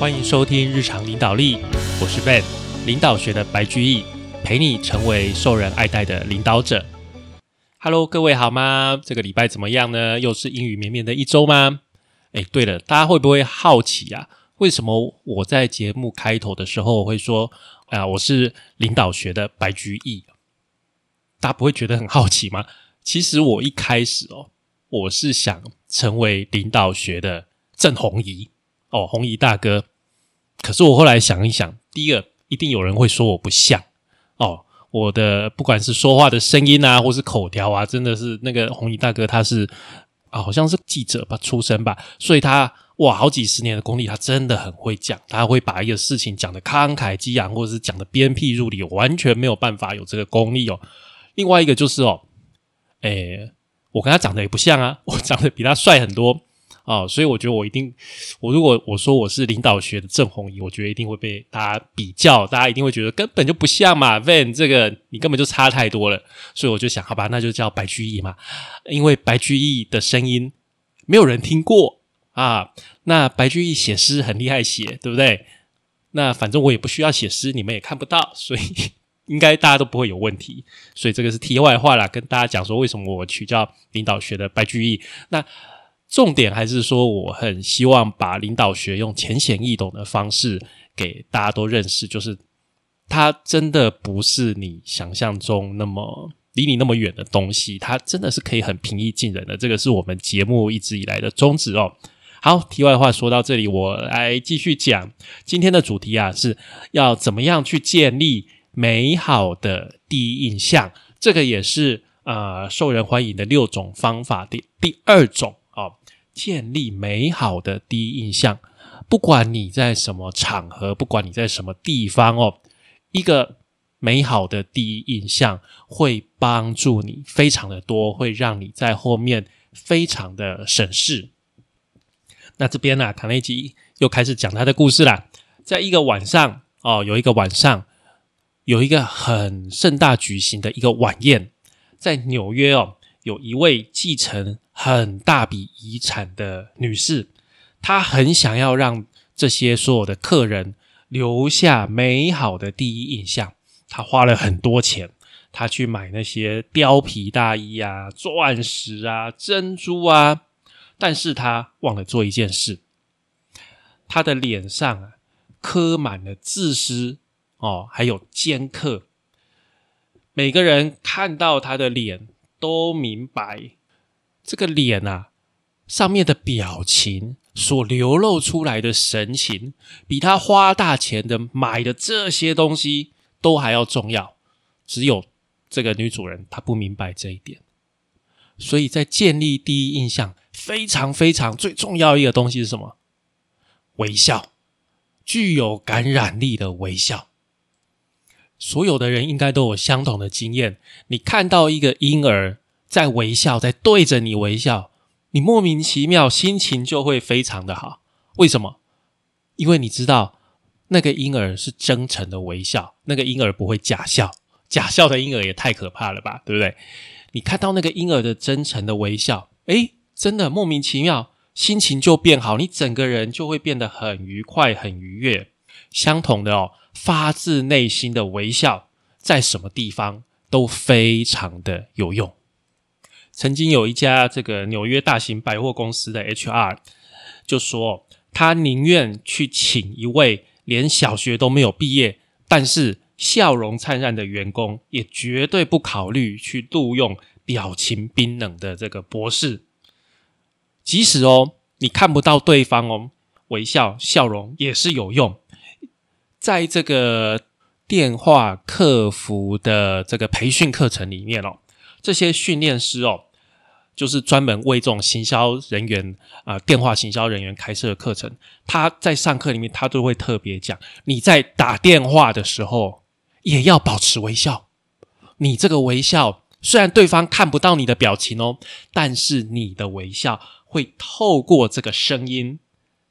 欢迎收听日常领导力，我是 Ben，领导学的白居易，陪你成为受人爱戴的领导者。Hello，各位好吗？这个礼拜怎么样呢？又是阴雨绵绵的一周吗？哎，对了，大家会不会好奇啊？为什么我在节目开头的时候会说，啊，我是领导学的白居易？大家不会觉得很好奇吗？其实我一开始哦，我是想成为领导学的郑红怡哦，红怡大哥。可是我后来想一想，第一个一定有人会说我不像哦，我的不管是说话的声音啊，或是口条啊，真的是那个红衣大哥他是啊，好像是记者吧出身吧，所以他哇好几十年的功力，他真的很会讲，他会把一个事情讲的慷慨激昂，或者是讲的鞭辟入里，完全没有办法有这个功力哦。另外一个就是哦，诶，我跟他长得也不像啊，我长得比他帅很多。啊，所以我觉得我一定，我如果我说我是领导学的郑红怡，我觉得一定会被大家比较，大家一定会觉得根本就不像嘛，Van 这个你根本就差太多了。所以我就想，好吧，那就叫白居易嘛，因为白居易的声音没有人听过啊。那白居易写诗很厉害，写对不对？那反正我也不需要写诗，你们也看不到，所以 应该大家都不会有问题。所以这个是题外话啦，跟大家讲说为什么我取叫领导学的白居易。那重点还是说，我很希望把领导学用浅显易懂的方式给大家都认识，就是它真的不是你想象中那么离你那么远的东西，它真的是可以很平易近人的。这个是我们节目一直以来的宗旨哦。好，题外话说到这里，我来继续讲今天的主题啊，是要怎么样去建立美好的第一印象。这个也是呃受人欢迎的六种方法的第二种。建立美好的第一印象，不管你在什么场合，不管你在什么地方哦，一个美好的第一印象会帮助你非常的多，会让你在后面非常的省事。那这边呢，卡内基又开始讲他的故事啦。在一个晚上哦，有一个晚上，有一个很盛大举行的一个晚宴，在纽约哦，有一位继承。很大笔遗产的女士，她很想要让这些所有的客人留下美好的第一印象。她花了很多钱，她去买那些貂皮大衣啊、钻石啊、珍珠啊，但是她忘了做一件事，她的脸上刻满了自私哦，还有尖刻。每个人看到她的脸都明白。这个脸啊，上面的表情所流露出来的神情，比他花大钱的买的这些东西都还要重要。只有这个女主人她不明白这一点，所以在建立第一印象非常非常最重要一个东西是什么？微笑，具有感染力的微笑。所有的人应该都有相同的经验，你看到一个婴儿。在微笑，在对着你微笑，你莫名其妙心情就会非常的好。为什么？因为你知道那个婴儿是真诚的微笑，那个婴儿不会假笑。假笑的婴儿也太可怕了吧，对不对？你看到那个婴儿的真诚的微笑，诶，真的莫名其妙心情就变好，你整个人就会变得很愉快、很愉悦。相同的哦，发自内心的微笑，在什么地方都非常的有用。曾经有一家这个纽约大型百货公司的 HR 就说，他宁愿去请一位连小学都没有毕业，但是笑容灿烂的员工，也绝对不考虑去录用表情冰冷的这个博士。即使哦，你看不到对方哦，微笑笑容也是有用。在这个电话客服的这个培训课程里面哦，这些训练师哦。就是专门为这种行销人员啊，电话行销人员开设的课程。他在上课里面，他都会特别讲：你在打电话的时候也要保持微笑。你这个微笑，虽然对方看不到你的表情哦，但是你的微笑会透过这个声音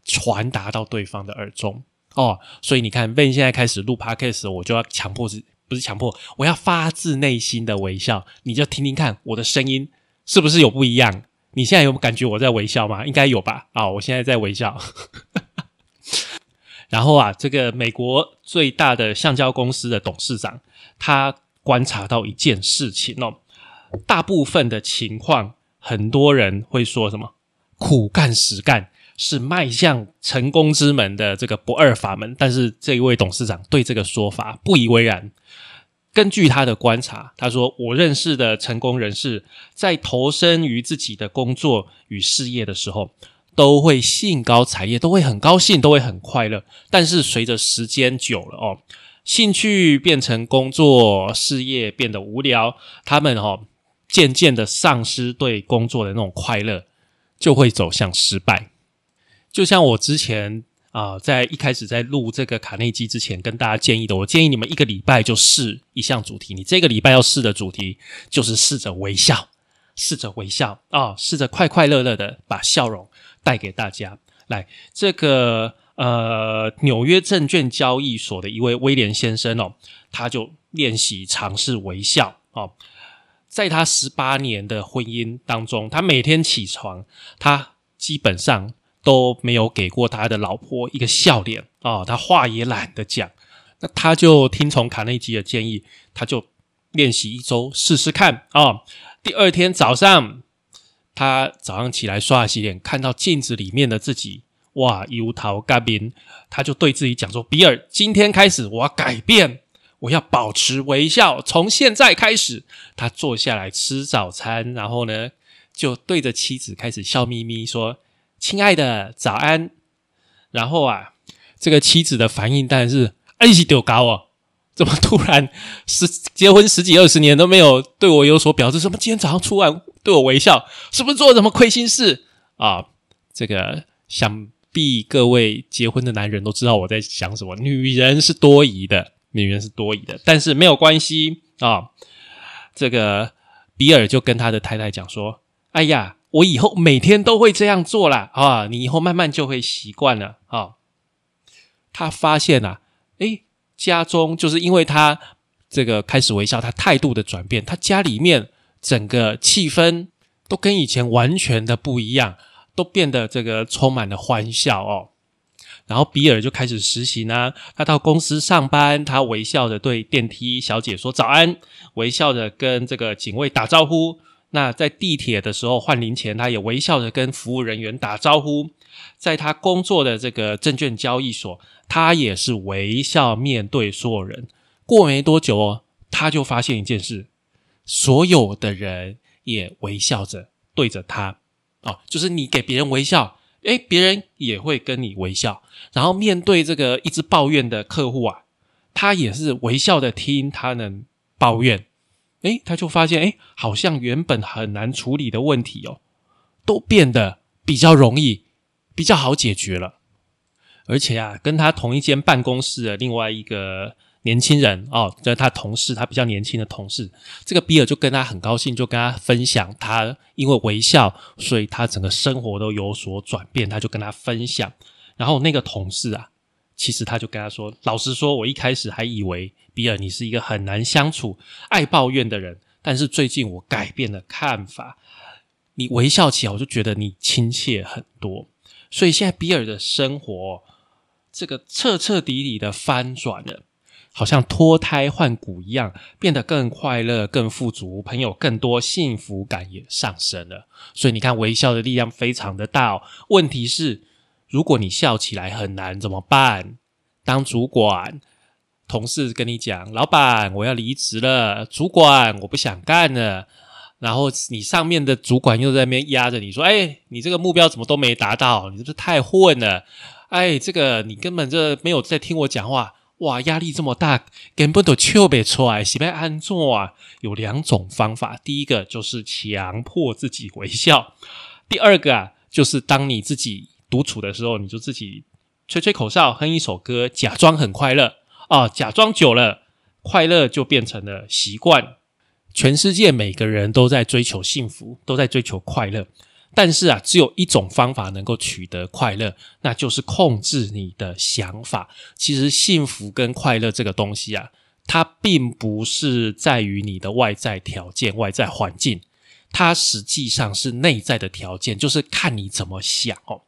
传达到对方的耳中哦。所以你看，Ben 现在开始录 Podcast，我就要强迫是不是强迫？我要发自内心的微笑，你就听听看我的声音。是不是有不一样？你现在有感觉我在微笑吗？应该有吧。啊，我现在在微笑。然后啊，这个美国最大的橡胶公司的董事长，他观察到一件事情哦，大部分的情况，很多人会说什么“苦干实干”是迈向成功之门的这个不二法门，但是这一位董事长对这个说法不以为然。根据他的观察，他说：“我认识的成功人士，在投身于自己的工作与事业的时候，都会兴高采烈，都会很高兴，都会很快乐。但是随着时间久了哦，兴趣变成工作，事业变得无聊，他们哦渐渐的丧失对工作的那种快乐，就会走向失败。就像我之前。”啊，在一开始在录这个卡内基之前，跟大家建议的，我建议你们一个礼拜就试一项主题。你这个礼拜要试的主题就是试着微笑，试着微笑啊，试着快快乐乐的把笑容带给大家。来，这个呃，纽约证券交易所的一位威廉先生哦，他就练习尝试微笑哦。在他十八年的婚姻当中，他每天起床，他基本上。都没有给过他的老婆一个笑脸啊，他话也懒得讲，那他就听从卡内基的建议，他就练习一周试试看啊。第二天早上，他早上起来刷牙洗脸，看到镜子里面的自己，哇，油桃干冰，他就对自己讲说：“比尔，今天开始我要改变，我要保持微笑，从现在开始。”他坐下来吃早餐，然后呢，就对着妻子开始笑眯眯说。亲爱的，早安。然后啊，这个妻子的反应当然是：哎，是丢高哦，怎么突然十结婚十几二十年都没有对我有所表示？什么今天早上出来对我微笑，是不是做了什么亏心事啊？这个想必各位结婚的男人都知道我在想什么。女人是多疑的，女人是多疑的，但是没有关系啊。这个比尔就跟他的太太讲说：哎呀。我以后每天都会这样做啦，啊！你以后慢慢就会习惯了啊。他发现啊，诶，家中就是因为他这个开始微笑，他态度的转变，他家里面整个气氛都跟以前完全的不一样，都变得这个充满了欢笑哦。然后比尔就开始实习呢，他到公司上班，他微笑着对电梯小姐说早安，微笑着跟这个警卫打招呼。那在地铁的时候换零钱，他也微笑着跟服务人员打招呼。在他工作的这个证券交易所，他也是微笑面对所有人。过没多久哦，他就发现一件事：所有的人也微笑着对着他。哦，就是你给别人微笑，诶，别人也会跟你微笑。然后面对这个一直抱怨的客户啊，他也是微笑的听他能抱怨。诶，他就发现，诶，好像原本很难处理的问题哦，都变得比较容易、比较好解决了。而且啊，跟他同一间办公室的另外一个年轻人哦，就是他同事，他比较年轻的同事，这个比尔就跟他很高兴，就跟他分享，他因为微笑，所以他整个生活都有所转变。他就跟他分享，然后那个同事啊。其实他就跟他说：“老实说，我一开始还以为比尔你是一个很难相处、爱抱怨的人，但是最近我改变了看法。你微笑起来，我就觉得你亲切很多。所以现在比尔的生活这个彻彻底底的翻转了，好像脱胎换骨一样，变得更快乐、更富足，朋友更多，幸福感也上升了。所以你看，微笑的力量非常的大。问题是。”如果你笑起来很难怎么办？当主管，同事跟你讲：“老板，我要离职了。”主管，我不想干了。然后你上面的主管又在那边压着你说：“哎，你这个目标怎么都没达到？你是不是太混了？哎，这个你根本就没有在听我讲话。哇，压力这么大，根本都笑不出来。是要安做啊？有两种方法，第一个就是强迫自己微笑，第二个啊，就是当你自己。独处的时候，你就自己吹吹口哨，哼一首歌，假装很快乐啊！假装久了，快乐就变成了习惯。全世界每个人都在追求幸福，都在追求快乐，但是啊，只有一种方法能够取得快乐，那就是控制你的想法。其实，幸福跟快乐这个东西啊，它并不是在于你的外在条件、外在环境，它实际上是内在的条件，就是看你怎么想哦。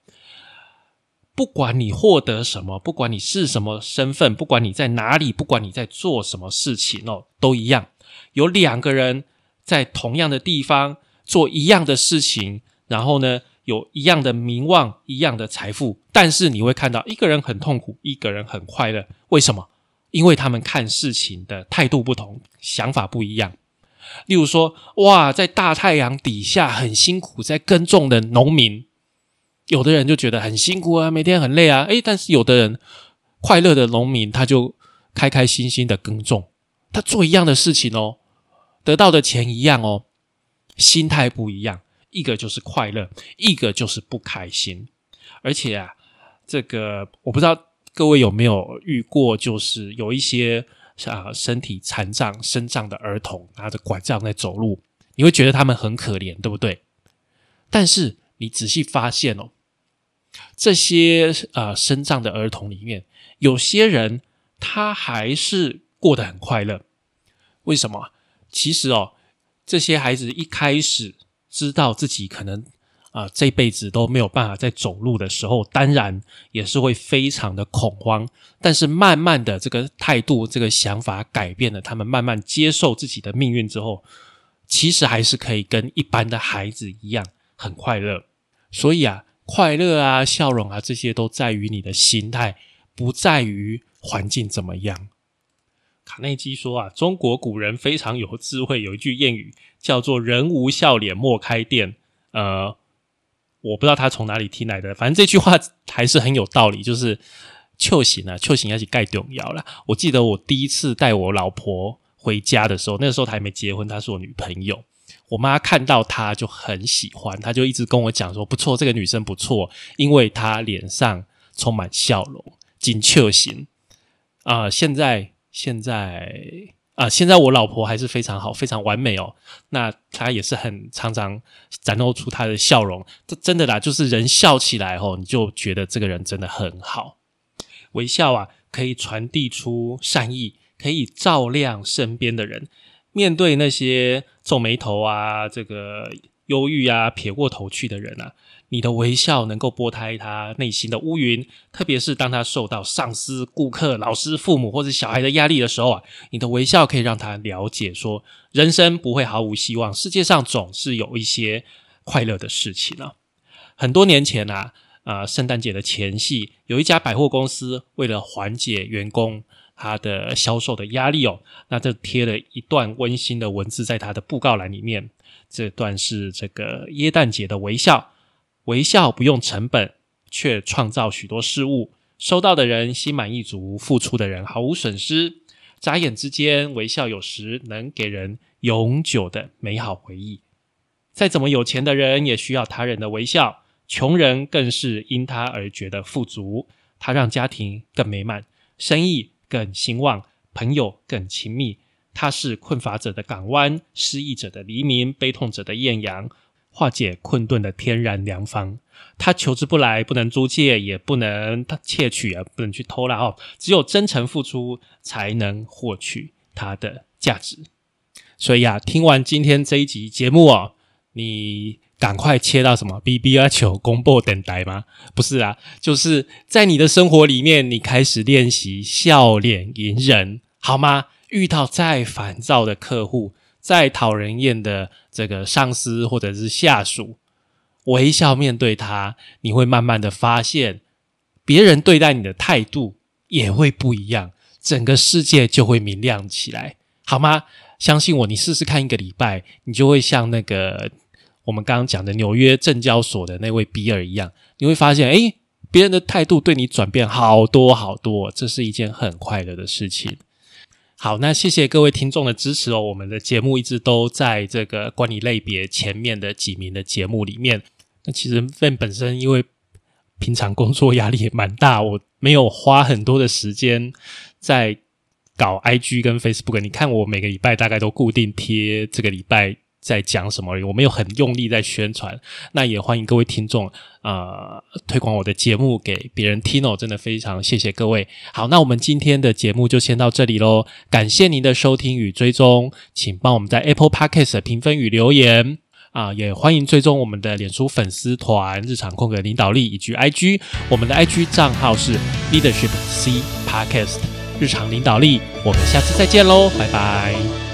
不管你获得什么，不管你是什么身份，不管你在哪里，不管你在做什么事情哦，都一样。有两个人在同样的地方做一样的事情，然后呢，有一样的名望、一样的财富，但是你会看到一个人很痛苦，一个人很快乐。为什么？因为他们看事情的态度不同，想法不一样。例如说，哇，在大太阳底下很辛苦在耕种的农民，有的人就觉得很辛苦啊，每天很累啊。诶，但是有的人快乐的农民，他就开开心心的耕种，他做一样的事情哦，得到的钱一样哦，心态不一样，一个就是快乐，一个就是不开心。而且啊，这个我不知道各位有没有遇过，就是有一些。啊，身体残障、身障的儿童拿着拐杖在走路，你会觉得他们很可怜，对不对？但是你仔细发现哦，这些呃身障的儿童里面，有些人他还是过得很快乐。为什么？其实哦，这些孩子一开始知道自己可能。啊，这辈子都没有办法再走路的时候，当然也是会非常的恐慌。但是慢慢的，这个态度、这个想法改变了，他们慢慢接受自己的命运之后，其实还是可以跟一般的孩子一样很快乐。所以啊，快乐啊、笑容啊，这些都在于你的心态，不在于环境怎么样。卡内基说啊，中国古人非常有智慧，有一句谚语叫做“人无笑脸莫开店”。呃。我不知道他从哪里听来的，反正这句话还是很有道理。就是“秋行啊，秋行要去盖重要了。”我记得我第一次带我老婆回家的时候，那时候她还没结婚，她是我女朋友。我妈看到她就很喜欢，她就一直跟我讲说：“不错，这个女生不错，因为她脸上充满笑容，金秋行啊。”现在，现在。啊，现在我老婆还是非常好，非常完美哦。那她也是很常常展露出她的笑容，这真的啦，就是人笑起来哦，你就觉得这个人真的很好。微笑啊，可以传递出善意，可以照亮身边的人。面对那些皱眉头啊，这个忧郁啊，撇过头去的人啊。你的微笑能够拨开他内心的乌云，特别是当他受到上司、顾客、老师、父母或者小孩的压力的时候啊，你的微笑可以让他了解说，人生不会毫无希望，世界上总是有一些快乐的事情呢。很多年前啊，啊，圣诞节的前夕，有一家百货公司为了缓解员工他的销售的压力哦，那就贴了一段温馨的文字在他的布告栏里面。这段是这个耶诞节的微笑。微笑不用成本，却创造许多事物。收到的人心满意足，付出的人毫无损失。眨眼之间，微笑有时能给人永久的美好回忆。再怎么有钱的人，也需要他人的微笑。穷人更是因他而觉得富足。他让家庭更美满，生意更兴旺，朋友更亲密。他是困乏者的港湾，失意者的黎明，悲痛者的艳阳。化解困顿的天然良方，他求之不来，不能租借，也不能窃取啊，不能去偷拉哦。只有真诚付出，才能获取它的价值。所以啊，听完今天这一集节目哦，你赶快切到什么 B B 啊求公布等待吗？不是啊，就是在你的生活里面，你开始练习笑脸迎人，好吗？遇到再烦躁的客户。再讨人厌的这个上司或者是下属，微笑面对他，你会慢慢的发现，别人对待你的态度也会不一样，整个世界就会明亮起来，好吗？相信我，你试试看一个礼拜，你就会像那个我们刚刚讲的纽约证交所的那位比尔一样，你会发现，诶，别人的态度对你转变好多好多，这是一件很快乐的事情。好，那谢谢各位听众的支持哦。我们的节目一直都在这个管理类别前面的几名的节目里面。那其实 Ben 本身因为平常工作压力也蛮大，我没有花很多的时间在搞 IG 跟 Facebook。你看我每个礼拜大概都固定贴这个礼拜。在讲什么？我没有很用力在宣传，那也欢迎各位听众啊推广我的节目给别人听哦，真的非常谢谢各位。好，那我们今天的节目就先到这里喽，感谢您的收听与追踪，请帮我们在 Apple Podcast 评分与留言。啊，也欢迎追踪我们的脸书粉丝团“日常空格领导力”以及 IG，我们的 IG 账号是 Leadership C Podcast 日常领导力。我们下次再见喽，拜拜。